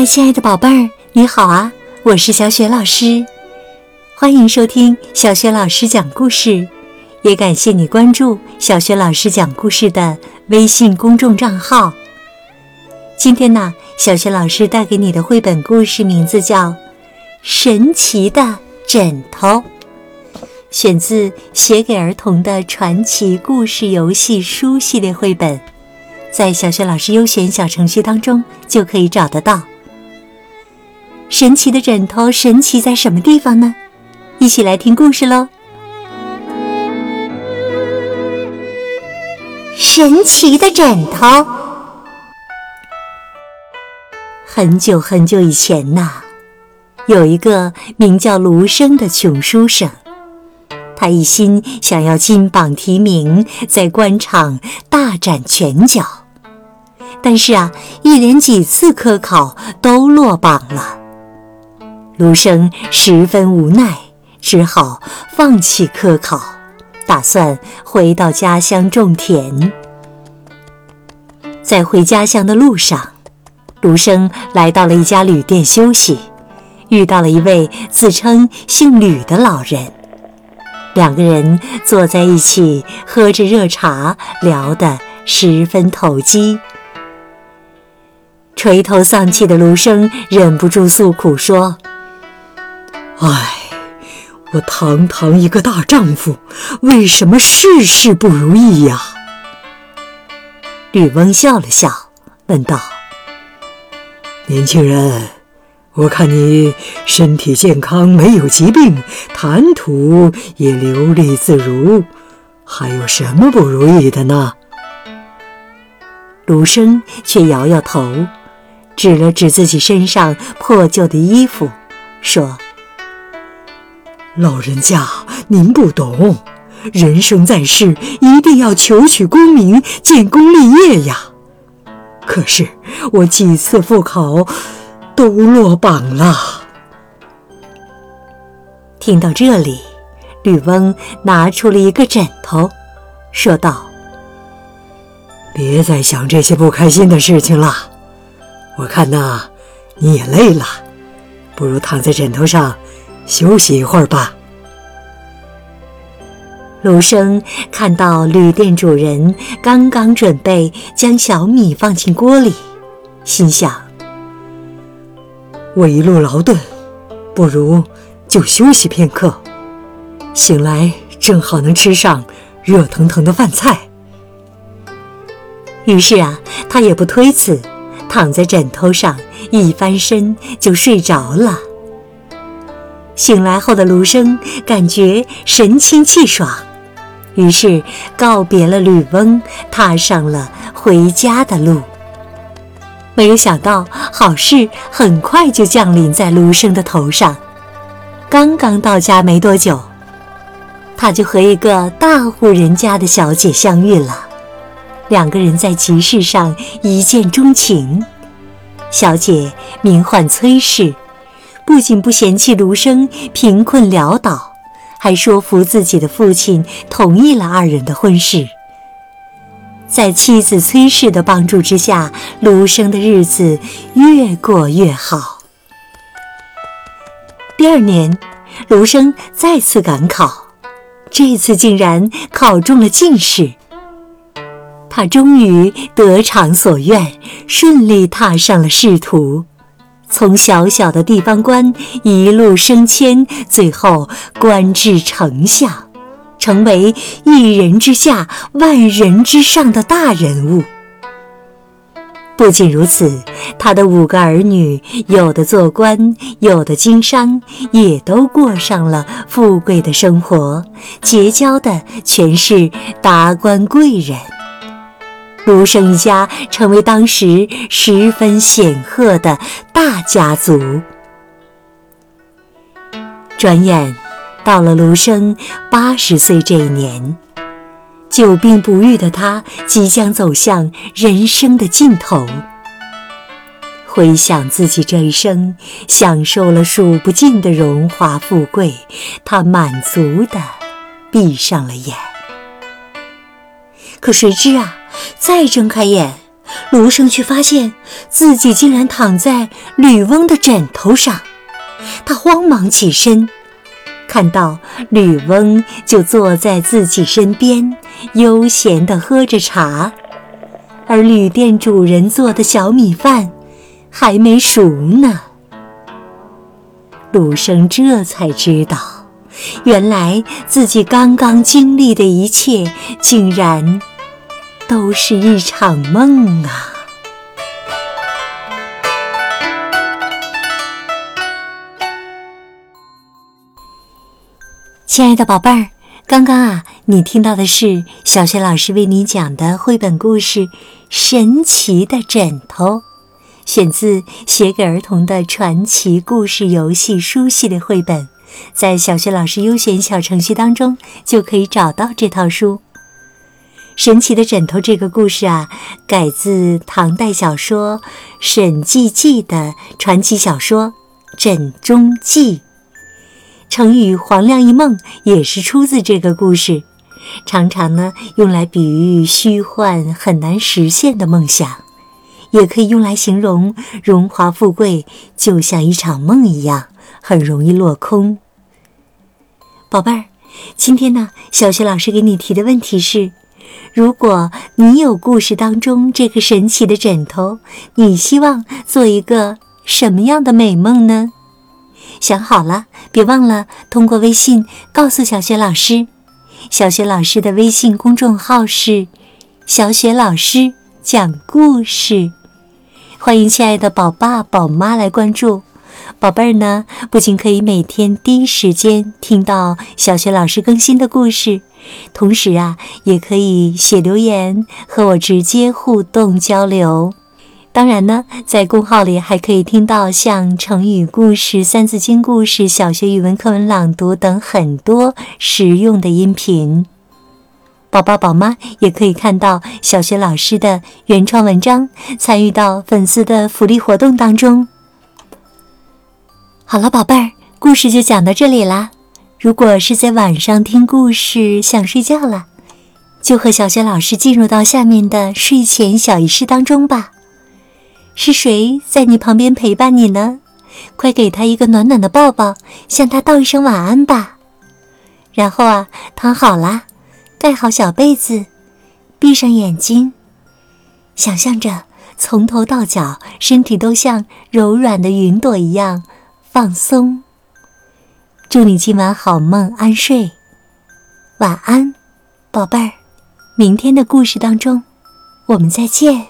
嗨，亲爱的宝贝儿，你好啊！我是小雪老师，欢迎收听小雪老师讲故事，也感谢你关注小雪老师讲故事的微信公众账号。今天呢，小雪老师带给你的绘本故事名字叫《神奇的枕头》，选自《写给儿童的传奇故事游戏书》系列绘本，在小雪老师优选小程序当中就可以找得到。神奇的枕头，神奇在什么地方呢？一起来听故事喽！神奇的枕头。很久很久以前呐，有一个名叫卢生的穷书生，他一心想要金榜题名，在官场大展拳脚，但是啊，一连几次科考都落榜了。卢生十分无奈，只好放弃科考，打算回到家乡种田。在回家乡的路上，卢生来到了一家旅店休息，遇到了一位自称姓吕的老人。两个人坐在一起，喝着热茶，聊得十分投机。垂头丧气的卢生忍不住诉苦说。唉，我堂堂一个大丈夫，为什么事事不如意呀？吕翁笑了笑，问道：“年轻人，我看你身体健康，没有疾病，谈吐也流利自如，还有什么不如意的呢？”卢生却摇摇头，指了指自己身上破旧的衣服，说。老人家，您不懂，人生在世，一定要求取功名，建功立业呀。可是我几次复考，都落榜了。听到这里，吕翁拿出了一个枕头，说道：“别再想这些不开心的事情了。我看呐，你也累了，不如躺在枕头上。”休息一会儿吧。卢生看到旅店主人刚刚准备将小米放进锅里，心想：我一路劳顿，不如就休息片刻，醒来正好能吃上热腾腾的饭菜。于是啊，他也不推辞，躺在枕头上一翻身就睡着了。醒来后的卢生感觉神清气爽，于是告别了吕翁，踏上了回家的路。没有想到，好事很快就降临在卢生的头上。刚刚到家没多久，他就和一个大户人家的小姐相遇了。两个人在集市上一见钟情。小姐名唤崔氏。不仅不嫌弃卢生贫困潦倒，还说服自己的父亲同意了二人的婚事。在妻子崔氏的帮助之下，卢生的日子越过越好。第二年，卢生再次赶考，这次竟然考中了进士。他终于得偿所愿，顺利踏上了仕途。从小小的地方官一路升迁，最后官至丞相，成为一人之下、万人之上的大人物。不仅如此，他的五个儿女，有的做官，有的经商，也都过上了富贵的生活，结交的全是达官贵人。卢生一家成为当时十分显赫的大家族。转眼到了卢生八十岁这一年，久病不愈的他即将走向人生的尽头。回想自己这一生，享受了数不尽的荣华富贵，他满足的闭上了眼。可谁知啊？再睁开眼，卢生却发现自己竟然躺在吕翁的枕头上。他慌忙起身，看到吕翁就坐在自己身边，悠闲地喝着茶，而旅店主人做的小米饭还没熟呢。卢生这才知道，原来自己刚刚经历的一切，竟然都是一场梦啊！亲爱的宝贝儿，刚刚啊，你听到的是小学老师为你讲的绘本故事《神奇的枕头》，选自《写给儿童的传奇故事游戏书》系列绘本，在小学老师优选小程序当中就可以找到这套书。《神奇的枕头》这个故事啊，改自唐代小说沈寂记的传奇小说《枕中记》。成语“黄粱一梦”也是出自这个故事，常常呢用来比喻虚幻很难实现的梦想，也可以用来形容荣华富贵就像一场梦一样，很容易落空。宝贝儿，今天呢，小学老师给你提的问题是：如果你有故事当中这个神奇的枕头，你希望做一个什么样的美梦呢？想好了，别忘了通过微信告诉小雪老师。小雪老师的微信公众号是“小雪老师讲故事”，欢迎亲爱的宝爸宝妈来关注。宝贝儿呢，不仅可以每天第一时间听到小雪老师更新的故事，同时啊，也可以写留言和我直接互动交流。当然呢，在公号里还可以听到像成语故事、三字经故事、小学语文课文朗读等很多实用的音频。宝宝宝妈也可以看到小学老师的原创文章，参与到粉丝的福利活动当中。好了，宝贝儿，故事就讲到这里啦。如果是在晚上听故事想睡觉了，就和小学老师进入到下面的睡前小仪式当中吧。是谁在你旁边陪伴你呢？快给他一个暖暖的抱抱，向他道一声晚安吧。然后啊，躺好啦，盖好小被子，闭上眼睛，想象着从头到脚身体都像柔软的云朵一样放松。祝你今晚好梦安睡，晚安，宝贝儿。明天的故事当中，我们再见。